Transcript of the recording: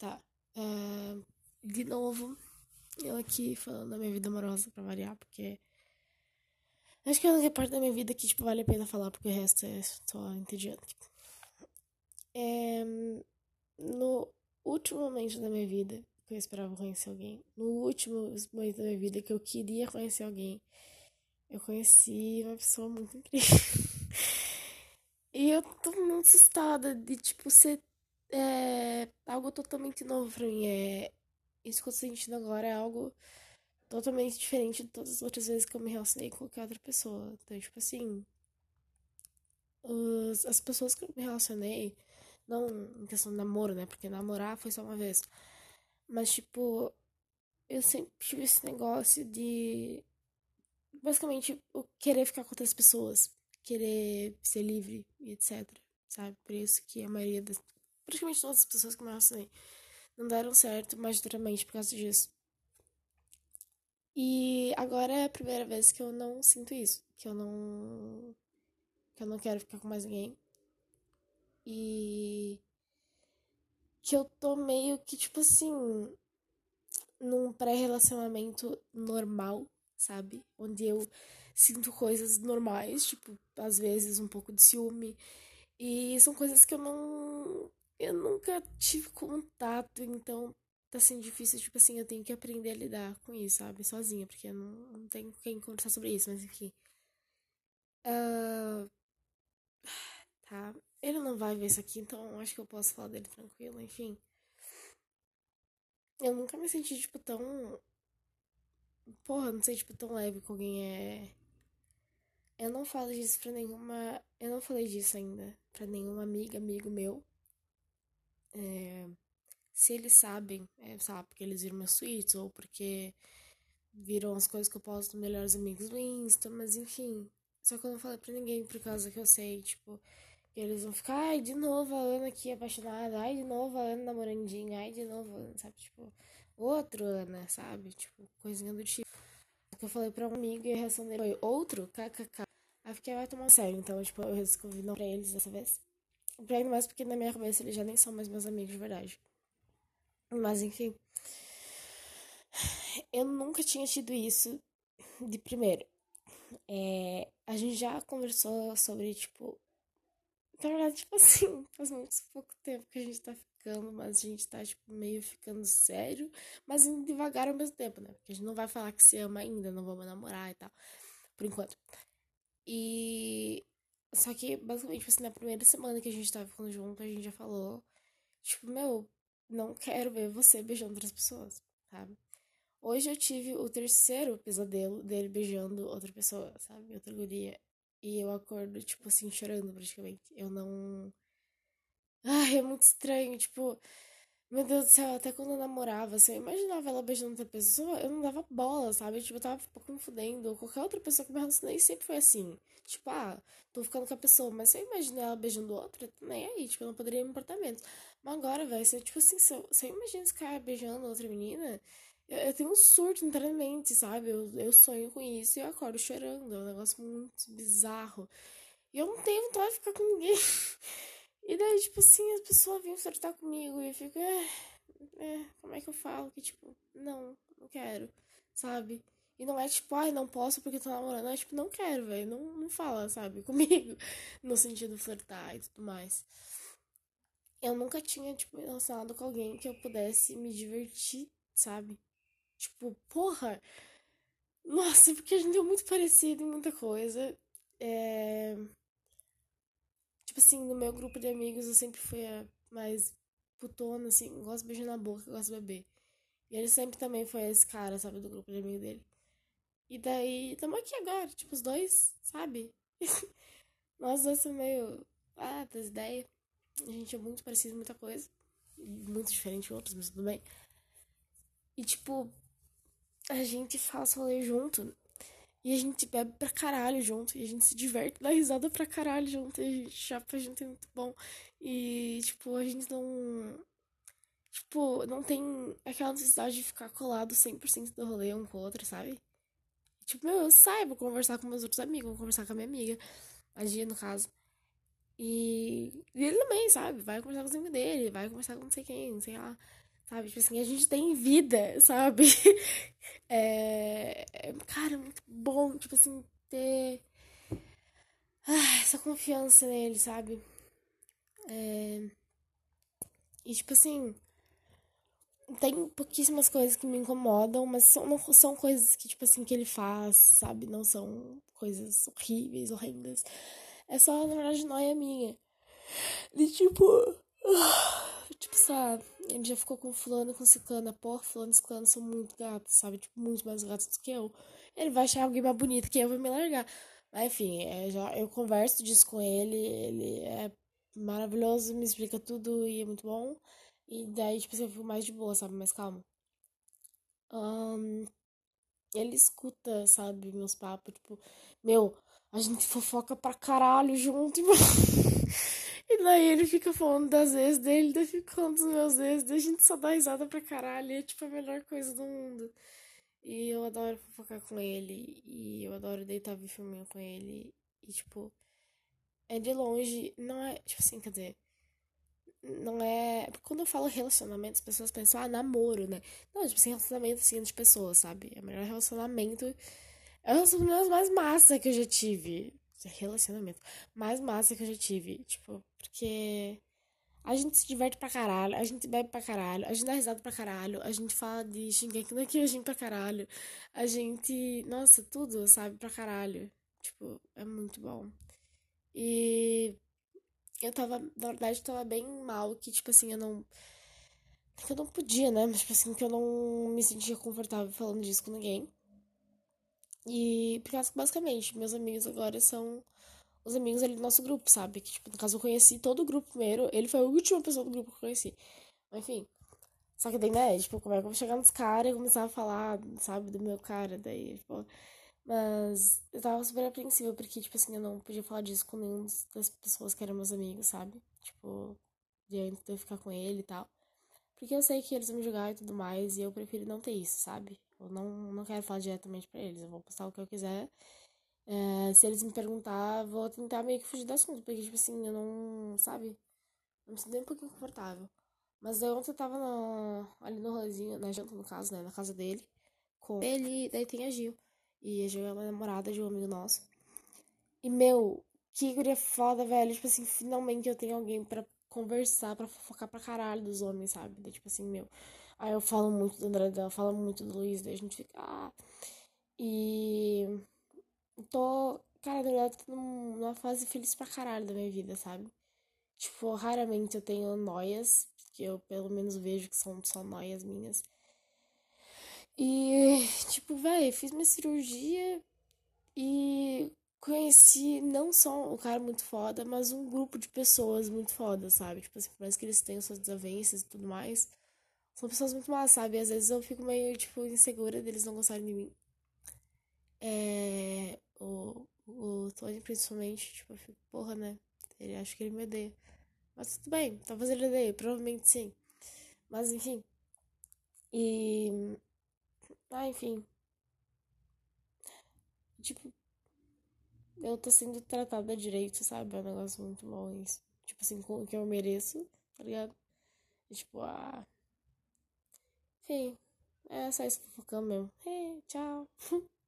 Tá. Uh, de novo, eu aqui falando da minha vida amorosa pra variar, porque. Acho que é a única parte da minha vida que, tipo, vale a pena falar, porque o resto é só entediante. É, no último momento da minha vida, que eu esperava conhecer alguém, no último momento da minha vida que eu queria conhecer alguém, eu conheci uma pessoa muito incrível. e eu tô muito assustada de, tipo, ser é, algo totalmente novo pra mim. É, isso que eu tô sentindo agora é algo totalmente diferente de todas as outras vezes que eu me relacionei com qualquer outra pessoa. Então, tipo assim. Os, as pessoas que eu me relacionei, não em questão de namoro, né? Porque namorar foi só uma vez. Mas, tipo, eu sempre tive esse negócio de. Basicamente, o querer ficar com outras pessoas. Querer ser livre e etc. Sabe? Por isso que a maioria das. Praticamente todas as pessoas que me relacionei não deram certo majoritariamente por causa disso. E agora é a primeira vez que eu não sinto isso. Que eu não. Que eu não quero ficar com mais ninguém. E. Que eu tô meio que, tipo assim. Num pré-relacionamento normal, sabe? Onde eu sinto coisas normais, tipo, às vezes um pouco de ciúme. E são coisas que eu não. Eu nunca tive contato, então tá sendo difícil, tipo assim, eu tenho que aprender a lidar com isso, sabe? Sozinha, porque eu não, não tenho quem conversar sobre isso, mas enfim. Uh... Tá. Ele não vai ver isso aqui, então acho que eu posso falar dele tranquilo, enfim. Eu nunca me senti, tipo, tão. Porra, não sei, tipo, tão leve com alguém é. Eu não falo disso pra nenhuma. Eu não falei disso ainda pra nenhuma amiga, amigo meu. É se eles sabem, é, sabe, porque eles viram meus tweets ou porque viram as coisas que eu posto nos melhores amigos do Insta, mas enfim. Só que eu não falei pra ninguém por causa que eu sei, tipo, que eles vão ficar, ai, de novo a Ana aqui apaixonada, ai, de novo a Ana namorandinha, ai, de novo, Ana, sabe, tipo, outro Ana, sabe, tipo, coisinha do tipo. Que eu falei pra um amigo e a reação dele foi outro, kkk. Aí fiquei, vai tomar sério, então, tipo, eu resolvi não pra eles dessa vez. Ainda mais porque na minha cabeça eles já nem são mais meus amigos de verdade. Mas enfim. Eu nunca tinha tido isso de primeiro. É, a gente já conversou sobre, tipo. Na verdade, tipo assim, faz muito pouco tempo que a gente tá ficando, mas a gente tá, tipo, meio ficando sério, mas indo devagar ao mesmo tempo, né? Porque a gente não vai falar que se ama ainda, não vamos namorar e tal. Por enquanto. E. Só que, basicamente, assim, na primeira semana que a gente tava ficando junto, a gente já falou, tipo, meu, não quero ver você beijando outras pessoas, sabe? Hoje eu tive o terceiro pesadelo dele beijando outra pessoa, sabe? Outra guria. E eu acordo, tipo assim, chorando praticamente. Eu não. Ai, é muito estranho, tipo. Meu Deus do céu, até quando eu namorava, assim, eu imaginava ela beijando outra pessoa, eu não dava bola, sabe? Tipo, eu tava um pouco me fudendo. Qualquer outra pessoa que me relacionei sempre foi assim. Tipo, ah, tô ficando com a pessoa, mas se eu imaginar ela beijando outra, nem aí, tipo, eu não poderia me importar menos. Mas agora, velho, você, tipo assim, se eu, se eu imagino esse cara beijando outra menina, eu, eu, tenho um surto internamente, sabe? Eu, eu sonho com isso e eu acordo chorando. É um negócio muito bizarro. E eu não tenho vontade de ficar com ninguém. E daí, tipo assim, as pessoas vêm flertar comigo e eu fico, é, é, como é que eu falo? Que, tipo, não, não quero, sabe? E não é tipo, ai, não posso porque tô namorando. É tipo, não quero, velho. Não, não fala, sabe? Comigo. No sentido flertar e tudo mais eu nunca tinha, tipo, me relacionado com alguém que eu pudesse me divertir, sabe? Tipo, porra! Nossa, porque a gente é muito parecido em muita coisa. É... Tipo assim, no meu grupo de amigos eu sempre fui a mais putona, assim, gosto de beijar na boca, gosto de beber. E ele sempre também foi esse cara, sabe, do grupo de amigos dele. E daí, tamo aqui agora, tipo, os dois, sabe? Nós dois somos meio. Ah, das ideias. A gente é muito parecido em muita coisa. Muito diferente em outros, mas tudo bem. E tipo, a gente faz rolê junto. E a gente bebe pra caralho junto. E a gente se diverte, dá risada pra caralho junto. E a gente chapa junto é muito bom. E, tipo, a gente não. Tipo, não tem aquela necessidade de ficar colado 100% do rolê um com o outro, sabe? Tipo, meu, eu saiba conversar com meus outros amigos, vou conversar com a minha amiga. A Gia, no caso. E, ele também, sabe? Vai conversar com os amigos dele, vai conversar com não sei quem, sei lá. Sabe? Tipo assim, a gente tem vida, sabe? É, é, cara, muito bom, tipo assim, ter ah, essa confiança nele, sabe? É, e tipo assim, tem pouquíssimas coisas que me incomodam, mas são, não são coisas que, tipo assim, que ele faz, sabe? Não são coisas horríveis, horrendas. É só, na verdade, noia minha. De tipo. Tipo, sabe? Ele já ficou com fulano, com ciclana. Porra, fulano e ciclano são muito gatos, sabe? Tipo, muito mais gatos do que eu. Ele vai achar alguém mais bonito que eu vai me largar. Mas, enfim, é, já, eu converso disso com ele. Ele é maravilhoso, me explica tudo e é muito bom. E daí, tipo, assim, eu fico mais de boa, sabe? Mais calma. Um, ele escuta, sabe, meus papos, tipo, meu, a gente fofoca pra caralho junto. E daí ele fica falando das vezes dele, daí fica falando dos meus vezes, daí a gente só dá risada pra caralho. E é tipo a melhor coisa do mundo. E eu adoro fofocar com ele. E eu adoro deitar ver filminho com ele. E tipo, é de longe, não é, tipo assim, quer dizer não é. Quando eu falo relacionamento, as pessoas pensam, ah, namoro, né? Não, tipo assim, relacionamento assim de pessoas, sabe? É o melhor relacionamento. É o relacionamento mais massa que eu já tive. Relacionamento. Mais massa que eu já tive. Tipo, porque a gente se diverte pra caralho, a gente bebe pra caralho, a gente dá risada pra caralho, a gente fala de Shingeki no Kyojin pra caralho. A gente. Nossa, tudo, sabe? Pra caralho. Tipo, é muito bom. E eu tava, na verdade, tava bem mal, que, tipo assim, eu não. Que eu não podia, né? Mas, tipo assim, que eu não me sentia confortável falando disso com ninguém. E, porque, basicamente, meus amigos agora são os amigos ali do nosso grupo, sabe? Que, tipo, no caso, eu conheci todo o grupo primeiro. Ele foi a última pessoa do grupo que eu conheci. Enfim. Só que daí, né? Tipo, como é que eu vou chegar nos caras e começar a falar, sabe, do meu cara? Daí, tipo. Mas eu tava super apreensiva porque, tipo assim, eu não podia falar disso com nenhum das pessoas que eram meus amigos, sabe? Tipo, de antes de eu ficar com ele e tal. Porque eu sei que eles vão me julgar e tudo mais, e eu prefiro não ter isso, sabe? Eu não, não quero falar diretamente pra eles, eu vou postar o que eu quiser. É, se eles me perguntar, vou tentar meio que fugir do assunto, porque, tipo assim, eu não, sabe? Não me sinto nem um pouquinho confortável. Mas daí ontem eu tava no, ali no rolezinho, na janta no caso, né? Na casa dele, com ele, daí tem a Gil. E a Gil é uma namorada de um amigo nosso. E, meu, que guria foda, velho. Tipo assim, finalmente eu tenho alguém para conversar, para fofocar pra caralho dos homens, sabe? Daí, tipo assim, meu. Aí eu falo muito do André falo muito do Luiz, daí a gente fica. Ah. E. Tô. Cara, na verdade, tô numa fase feliz pra caralho da minha vida, sabe? Tipo, raramente eu tenho noias, que eu pelo menos vejo que são só noias minhas. E, tipo, velho, fiz minha cirurgia e conheci não só um cara muito foda, mas um grupo de pessoas muito foda, sabe? Tipo assim, por mais que eles tenham suas desavenças e tudo mais, são pessoas muito más, sabe? Às vezes eu fico meio, tipo, insegura deles não gostarem de mim. É. O, o Tony, principalmente, tipo, eu fico, porra, né? Ele acha que ele me odeia. Mas tudo bem, talvez ele odeie, provavelmente sim. Mas enfim. E ah, enfim. Tipo, eu tô sendo tratada direito, sabe? É um negócio muito bom isso. Tipo assim, com o que eu mereço, tá ligado? E, tipo, ah. Enfim. É só isso fofocando mesmo. Hey, tchau.